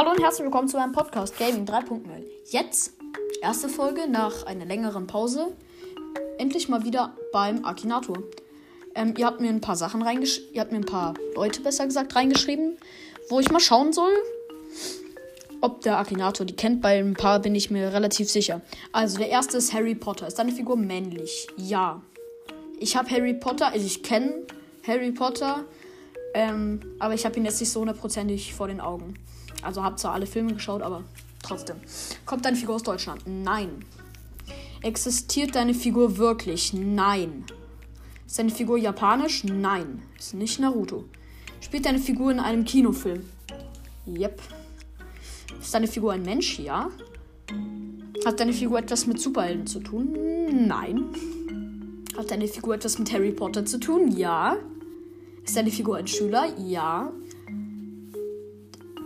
Hallo und herzlich willkommen zu meinem Podcast Gaming 3.0. Jetzt, erste Folge nach einer längeren Pause, endlich mal wieder beim Akinator. Ähm, ihr habt mir ein paar Sachen reingeschrieben, ihr habt mir ein paar Leute besser gesagt reingeschrieben, wo ich mal schauen soll, ob der Akinator die kennt. Bei ein paar bin ich mir relativ sicher. Also der erste ist Harry Potter. Ist deine Figur männlich? Ja. Ich habe Harry Potter, also ich kenne Harry Potter, ähm, aber ich habe ihn jetzt nicht so hundertprozentig vor den Augen. Also habe zwar alle Filme geschaut, aber trotzdem. Kommt deine Figur aus Deutschland? Nein. Existiert deine Figur wirklich? Nein. Ist deine Figur japanisch? Nein. Ist nicht Naruto. Spielt deine Figur in einem Kinofilm? Yep. Ist deine Figur ein Mensch? Ja. Hat deine Figur etwas mit Superhelden zu tun? Nein. Hat deine Figur etwas mit Harry Potter zu tun? Ja. Ist deine Figur ein Schüler? Ja.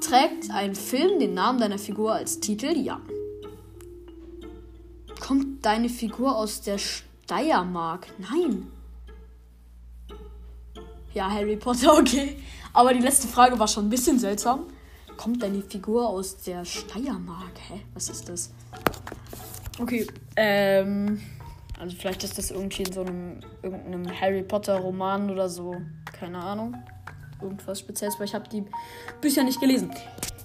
Trägt ein Film den Namen deiner Figur als Titel? Ja. Kommt deine Figur aus der Steiermark? Nein. Ja, Harry Potter, okay. Aber die letzte Frage war schon ein bisschen seltsam. Kommt deine Figur aus der Steiermark? Hä? Was ist das? Okay, ähm. Also vielleicht ist das irgendwie in so einem irgendeinem Harry Potter Roman oder so. Keine Ahnung. Irgendwas Spezielles, weil ich habe die Bücher nicht gelesen.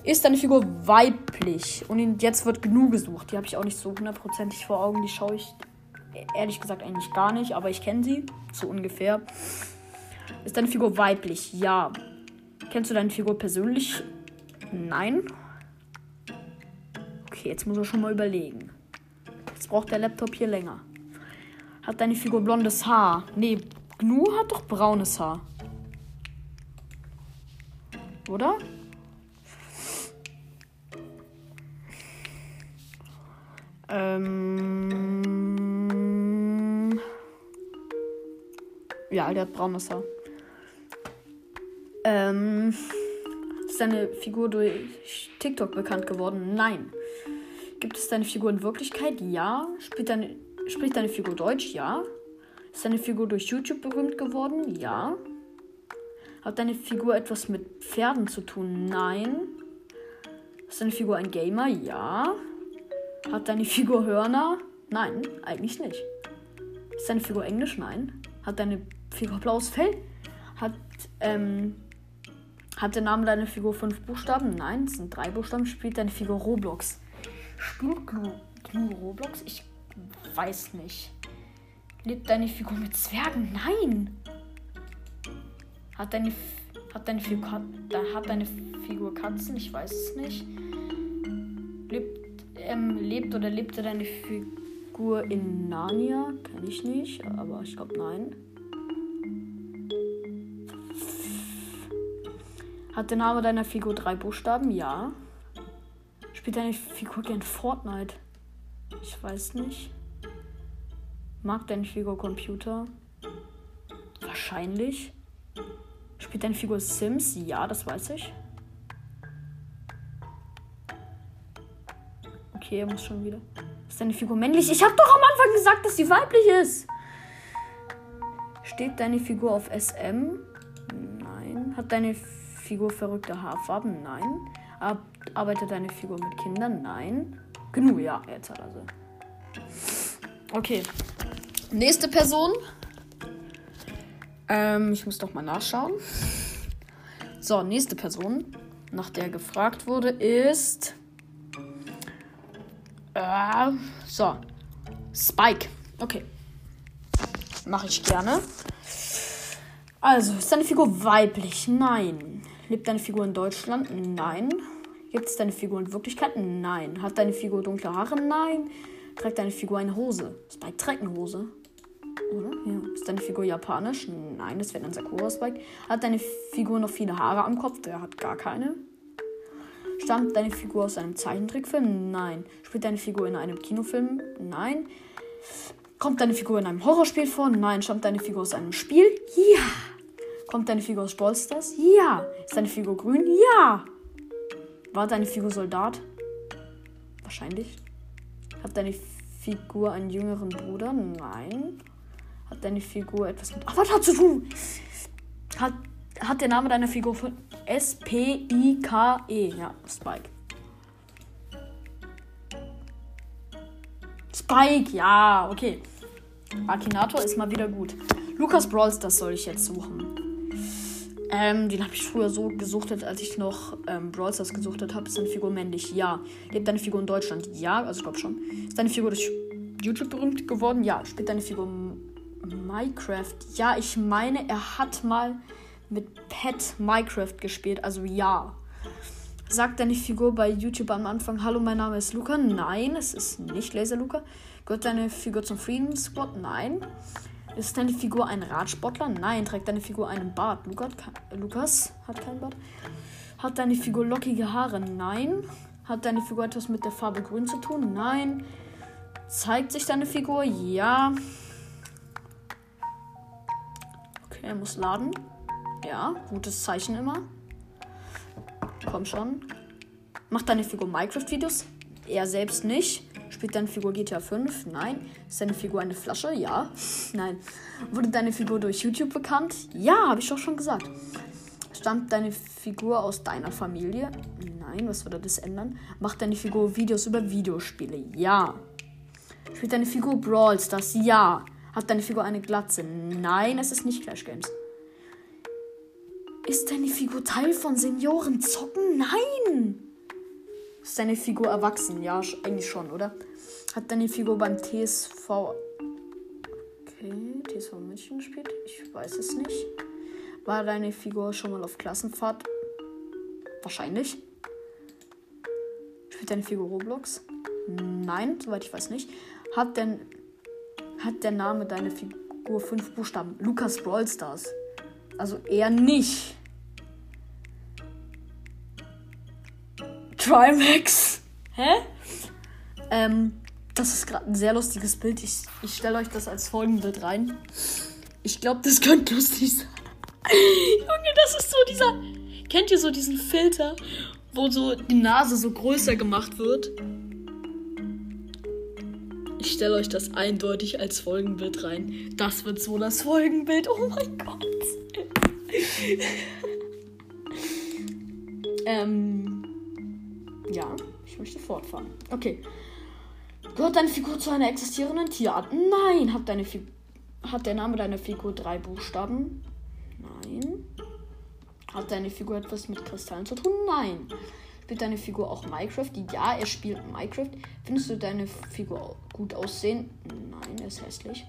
Ist deine Figur weiblich? Und jetzt wird Gnu gesucht. Die habe ich auch nicht so hundertprozentig vor Augen. Die schaue ich ehrlich gesagt eigentlich gar nicht, aber ich kenne sie. So ungefähr. Ist deine Figur weiblich? Ja. Kennst du deine Figur persönlich? Nein. Okay, jetzt muss er schon mal überlegen. Jetzt braucht der Laptop hier länger. Hat deine Figur blondes Haar? Nee, Gnu hat doch braunes Haar. Oder? Ähm. Ja, der hat braunes Haar. Ähm. Ist deine Figur durch TikTok bekannt geworden? Nein. Gibt es deine Figur in Wirklichkeit? Ja. Spielt deine, spricht deine Figur Deutsch? Ja. Ist deine Figur durch YouTube berühmt geworden? Ja. Hat deine Figur etwas mit Pferden zu tun? Nein. Ist deine Figur ein Gamer? Ja. Hat deine Figur Hörner? Nein, eigentlich nicht. Ist deine Figur Englisch? Nein. Hat deine Figur blaues Fell? Hat, ähm, hat der Name deiner Figur fünf Buchstaben? Nein, es sind drei Buchstaben. Spielt deine Figur Roblox? Spielt Gnu, Gnu Roblox? Ich weiß nicht. Lebt deine Figur mit Zwergen? Nein. Hat deine, hat deine, Figur, hat deine Figur Katzen? Ich weiß es nicht. Lebt, ähm, lebt oder lebte deine Figur in Narnia? Kann ich nicht, aber ich glaube nein. Hat der Name deiner Figur drei Buchstaben? Ja. Spielt deine Figur gern Fortnite? Ich weiß nicht. Mag deine Figur Computer? Wahrscheinlich. Spielt deine Figur Sims? Ja, das weiß ich. Okay, er muss schon wieder. Ist deine Figur männlich? Ich habe doch am Anfang gesagt, dass sie weiblich ist. Steht deine Figur auf SM? Nein. Hat deine Figur verrückte Haarfarben? Nein. Ar arbeitet deine Figur mit Kindern? Nein. Genug, ja, jetzt hat er sie. Okay. Nächste Person. Ähm, ich muss doch mal nachschauen. So, nächste Person, nach der gefragt wurde, ist. Äh, so. Spike. Okay. Mache ich gerne. Also, ist deine Figur weiblich? Nein. Lebt deine Figur in Deutschland? Nein. Gibt es deine Figur in Wirklichkeit? Nein. Hat deine Figur dunkle Haare? Nein. Trägt deine Figur eine Hose? Spike trägt eine Hose. Oder? Ja. Ist deine Figur japanisch? Nein, das wäre ein Sakura Spike. Hat deine Figur noch viele Haare am Kopf? Der hat gar keine. Stammt deine Figur aus einem Zeichentrickfilm? Nein. Spielt deine Figur in einem Kinofilm? Nein. Kommt deine Figur in einem Horrorspiel vor? Nein. Stammt deine Figur aus einem Spiel? Ja. Kommt deine Figur aus Ballstars? Ja. Ist deine Figur grün? Ja. War deine Figur Soldat? Wahrscheinlich. Hat deine Figur einen jüngeren Bruder? Nein. Hat deine Figur etwas mit Avatar zu tun? Hat, hat der Name deiner Figur von S-P-I-K-E? Ja, Spike. Spike, ja, okay. Akinator ist mal wieder gut. Lukas Brawls, das soll ich jetzt suchen. Ähm, den habe ich früher so gesuchtet, als ich noch ähm, Brawl Stars gesuchtet habe. Ist deine Figur männlich? Ja. Lebt deine Figur in Deutschland? Ja, also ich glaube schon. Ist deine Figur durch YouTube berühmt geworden? Ja. Spielt deine Figur Minecraft? Ja, ich meine, er hat mal mit Pet Minecraft gespielt. Also ja. Sagt deine Figur bei YouTube am Anfang, hallo, mein Name ist Luca? Nein, es ist nicht Laser Luca. Gehört deine Figur zum Squad? Nein. Ist deine Figur ein Radsportler? Nein. Trägt deine Figur einen Bart? Lukas hat keinen Bart. Hat deine Figur lockige Haare? Nein. Hat deine Figur etwas mit der Farbe grün zu tun? Nein. Zeigt sich deine Figur? Ja. Er muss laden. Ja, gutes Zeichen immer. Komm schon. Macht deine Figur Minecraft-Videos? Er selbst nicht. Spielt deine Figur GTA 5? Nein. Ist deine Figur eine Flasche? Ja. Nein. Wurde deine Figur durch YouTube bekannt? Ja, habe ich doch schon gesagt. Stammt deine Figur aus deiner Familie? Nein, was würde das ändern? Macht deine Figur Videos über Videospiele? Ja. Spielt deine Figur Brawl Stars? Ja. Hat deine Figur eine Glatze? Nein, es ist nicht Clash Games. Ist deine Figur Teil von Senioren zocken? Nein! Ist deine Figur erwachsen? Ja, eigentlich schon, oder? Hat deine Figur beim TSV. Okay, TSV München gespielt? Ich weiß es nicht. War deine Figur schon mal auf Klassenfahrt? Wahrscheinlich. Spielt deine Figur Roblox? Nein, soweit ich weiß nicht. Hat denn. Hat der Name deiner Figur fünf Buchstaben? Lukas Brawl Stars. Also eher nicht. Trimax. Hä? Ähm, das ist gerade ein sehr lustiges Bild. Ich, ich stelle euch das als Folgenbild rein. Ich glaube, das könnte lustig sein. Junge, das ist so dieser. Kennt ihr so diesen Filter, wo so die Nase so größer gemacht wird? Ich stelle euch das eindeutig als Folgenbild rein. Das wird so das Folgenbild. Oh mein Gott. ähm. Ja, ich möchte fortfahren. Okay. Gehört deine Figur zu einer existierenden Tierart? Nein. Hat, deine hat der Name deiner Figur drei Buchstaben? Nein. Hat deine Figur etwas mit Kristallen zu tun? Nein. Spielt deine Figur auch Minecraft? Ja, er spielt Minecraft. Findest du deine Figur gut aussehen? Nein, er ist hässlich.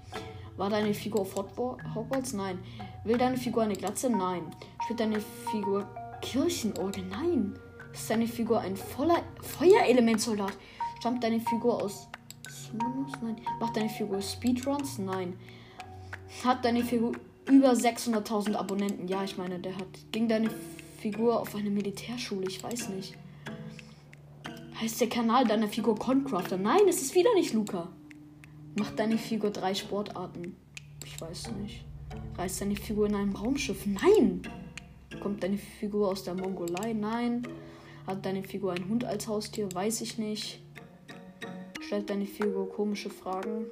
War deine Figur auf Hogwarts? Nein. Will deine Figur eine Glatze? Nein. Spielt deine Figur Kirchenorgel? Nein. Ist deine Figur ein voller Feuerelementsoldat? Stammt deine Figur aus Summoners? Nein. Macht deine Figur Speedruns? Nein. Hat deine Figur über 600.000 Abonnenten? Ja, ich meine, der hat. Ging deine Figur auf eine Militärschule? Ich weiß nicht. Heißt der Kanal deiner Figur Concrafter? Nein, es ist wieder nicht Luca. Macht deine Figur drei Sportarten? Ich weiß nicht. Reist deine Figur in einem Raumschiff? Nein! Kommt deine Figur aus der Mongolei? Nein. Hat deine Figur einen Hund als Haustier? Weiß ich nicht. Stellt deine Figur komische Fragen?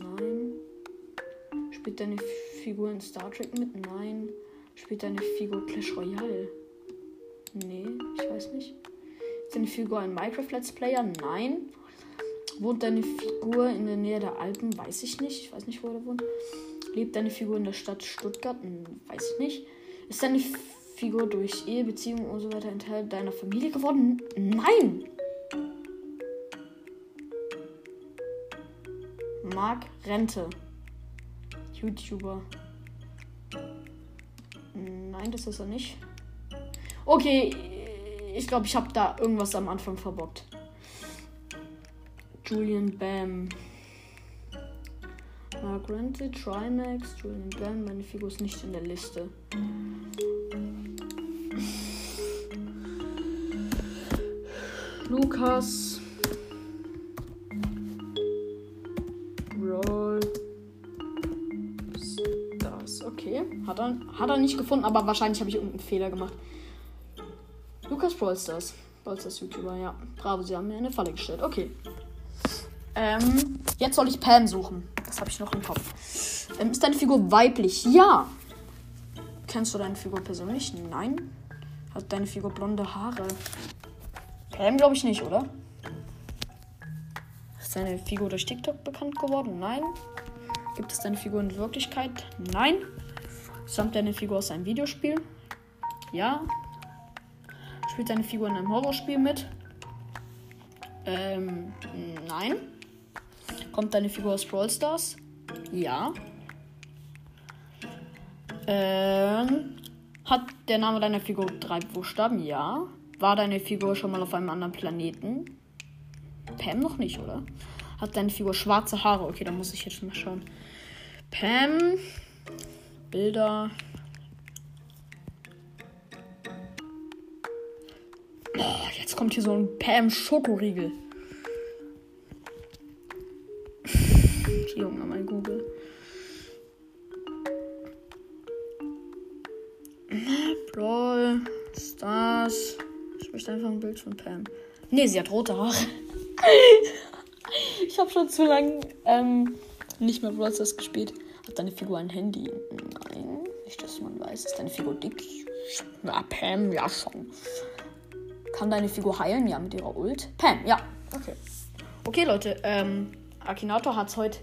Nein. Spielt deine Figur in Star Trek mit? Nein. Spielt deine Figur Clash Royale? Nee, ich weiß nicht. Deine Figur ein Minecraft Let's Player? Nein. Wohnt deine Figur in der Nähe der Alpen? Weiß ich nicht. Ich weiß nicht, wo er wohnt. Lebt deine Figur in der Stadt Stuttgart? Hm, weiß ich nicht. Ist deine Figur durch Ehe, Beziehung und so weiter ein Teil deiner Familie geworden? Nein! Mark Rente. YouTuber. Nein, das ist er nicht. Okay, ich glaube, ich habe da irgendwas am Anfang verbockt. Julian Bam. Mark Rente, Trimax, Julian Bam. Meine Figur ist nicht in der Liste. Lukas. Roll. Das, okay. Hat er, hat er nicht gefunden, aber wahrscheinlich habe ich irgendeinen Fehler gemacht. Lukas Brawl Stars. Brawl Stars YouTuber, ja. Bravo, sie haben mir eine Falle gestellt. Okay. Ähm, jetzt soll ich Pam suchen. Das habe ich noch im Kopf. Ähm, ist deine Figur weiblich? Ja. Kennst du deine Figur persönlich? Nein. Hat deine Figur blonde Haare? Pam glaube ich nicht, oder? Ist deine Figur durch TikTok bekannt geworden? Nein. Gibt es deine Figur in Wirklichkeit? Nein. Stammt deine Figur aus einem Videospiel? Ja. Spielt deine Figur in einem Horrorspiel mit? Ähm, nein. Kommt deine Figur aus Brawl Stars? Ja. Ähm, hat der Name deiner Figur drei Buchstaben? Ja. War deine Figur schon mal auf einem anderen Planeten? Pam noch nicht, oder? Hat deine Figur schwarze Haare? Okay, da muss ich jetzt mal schauen. Pam. Bilder. Kommt hier so ein Pam Schokoriegel. Junge, mein Google. Brawl, Stars. Ich möchte einfach ein Bild von Pam. Nee, sie hat rote Haare. ich habe schon zu lange ähm, nicht mehr Brawl Stars gespielt. Hat deine Figur ein Handy? Nein. Nicht, dass man weiß. Ist deine Figur dick? Ja, Pam, ja schon. Kann deine Figur heilen? Ja, mit ihrer Ult. Pam, ja. Okay. Okay, Leute. Ähm, Akinator hat es heute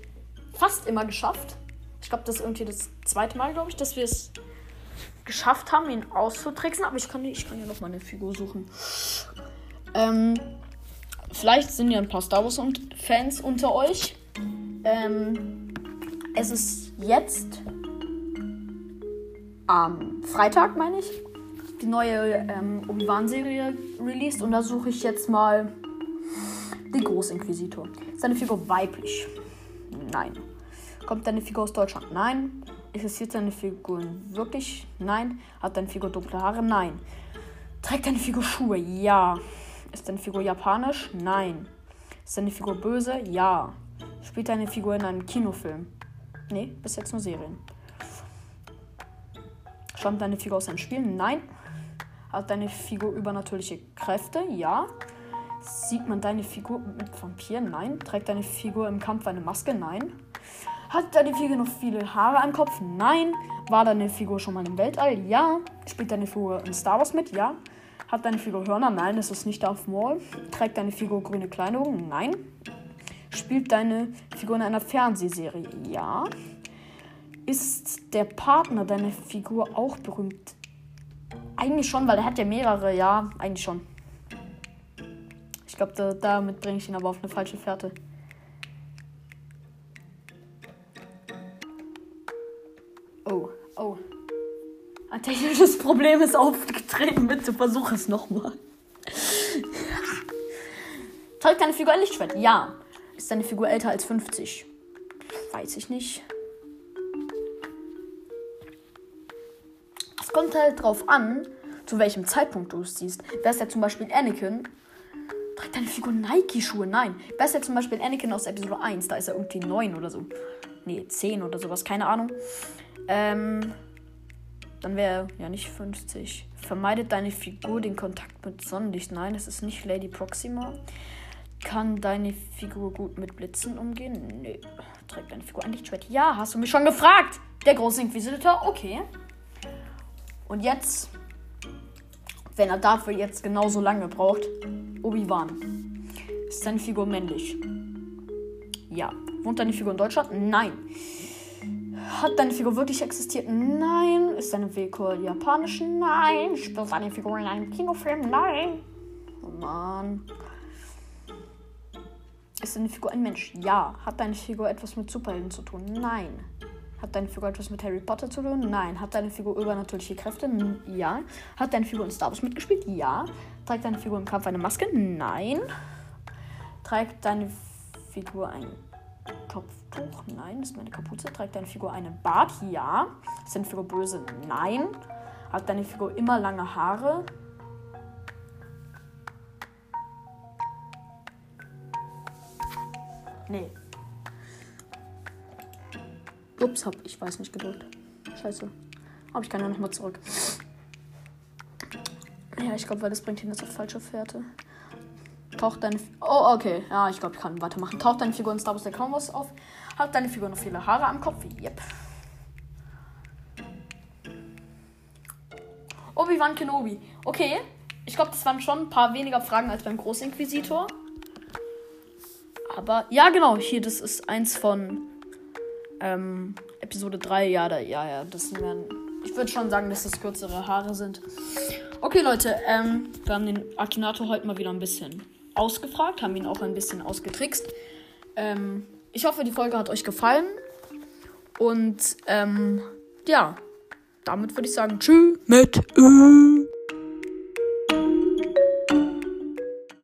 fast immer geschafft. Ich glaube, das ist irgendwie das zweite Mal, glaube ich, dass wir es geschafft haben, ihn auszutricksen. Aber ich kann, ich kann ja noch mal eine Figur suchen. Ähm, vielleicht sind ja ein paar Star Wars-Fans unter euch. Ähm, es ist jetzt am Freitag, meine ich, die neue ähm, Obi-Wan-Serie released. Und da suche ich jetzt mal die Großinquisitor. Ist deine Figur weiblich? Nein. Kommt deine Figur aus Deutschland? Nein. Existiert deine Figur wirklich? Nein. Hat deine Figur dunkle Haare? Nein. Trägt deine Figur Schuhe? Ja. Ist deine Figur japanisch? Nein. Ist deine Figur böse? Ja. Spielt deine Figur in einem Kinofilm? Nee, bis jetzt nur Serien. Stammt deine Figur aus einem Spiel? Nein. Hat deine Figur übernatürliche Kräfte? Ja. Sieht man deine Figur mit Vampiren? Nein. Trägt deine Figur im Kampf eine Maske? Nein. Hat deine Figur noch viele Haare am Kopf? Nein. War deine Figur schon mal im Weltall? Ja. Spielt deine Figur in Star Wars mit? Ja. Hat deine Figur Hörner? Nein, das ist nicht Darth Maul. Trägt deine Figur grüne Kleidung? Nein. Spielt deine Figur in einer Fernsehserie? Ja. Ist der Partner deiner Figur auch berühmt? Eigentlich schon, weil er hat ja mehrere, ja, eigentlich schon. Ich glaube, da, damit bringe ich ihn aber auf eine falsche Fährte. Oh, oh. Ein technisches Problem ist aufgetreten. Bitte versuch es nochmal. Trägt deine Figur ein Lichtschwert? Ja. Ist deine Figur älter als 50? Weiß ich nicht. Es kommt halt drauf an, zu welchem Zeitpunkt du es siehst. Wer ist ja zum Beispiel Anakin? Trägt deine Figur Nike-Schuhe? Nein. Wer ist ja zum Beispiel Anakin aus Episode 1? Da ist er irgendwie 9 oder so. Nee, 10 oder sowas, keine Ahnung. Ähm, dann wäre ja nicht 50. Vermeidet deine Figur den Kontakt mit Sonnenlicht? Nein, das ist nicht Lady Proxima. Kann deine Figur gut mit Blitzen umgehen? Nö. Trägt deine Figur ein Lichtschwert? Ja, hast du mich schon gefragt. Der große Inquisitor? Okay. Und jetzt, wenn er dafür jetzt genauso lange braucht, Obi-Wan. Ist deine Figur männlich? Ja. Wohnt deine Figur in Deutschland? Nein. Hat deine Figur wirklich existiert? Nein. Ist deine Figur japanisch? Nein. Spielt deine Figur in einem Kinofilm? Nein. Oh Mann. Ist deine Figur ein Mensch? Ja. Hat deine Figur etwas mit Superhelden zu tun? Nein. Hat deine Figur etwas mit Harry Potter zu tun? Nein. Hat deine Figur übernatürliche Kräfte? Ja. Hat deine Figur in Star Wars mitgespielt? Ja. Trägt deine Figur im Kampf eine Maske? Nein. Trägt deine Figur ein Kopftuch? Nein. Ist meine Kapuze? Trägt deine Figur einen Bart? Ja. Ist deine Figur böse? Nein. Hat deine Figur immer lange Haare? Nee. Ups, hab ich weiß nicht gedrückt. Scheiße. Aber ich kann ja nochmal zurück. Ja, ich glaube, weil das bringt ihn jetzt auf falsche Fährte. Taucht deine. Oh, okay. Ja, ich glaube, ich kann weitermachen. Taucht deine Figur in Star Wars der Clone auf? Hat deine Figur noch viele Haare am Kopf? Yep. Obi-Wan Kenobi. Okay. Ich glaube, das waren schon ein paar weniger Fragen als beim Großinquisitor. Aber ja, genau, hier, das ist eins von ähm, Episode 3. Ja, da, ja, ja, das sind dann. Ich würde schon sagen, dass das kürzere Haare sind. Okay, Leute, ähm, wir haben den Akinator heute mal wieder ein bisschen ausgefragt, haben ihn auch ein bisschen ausgetrickst. Ähm, ich hoffe, die Folge hat euch gefallen. Und ähm, ja, damit würde ich sagen, tschüss mit Ö.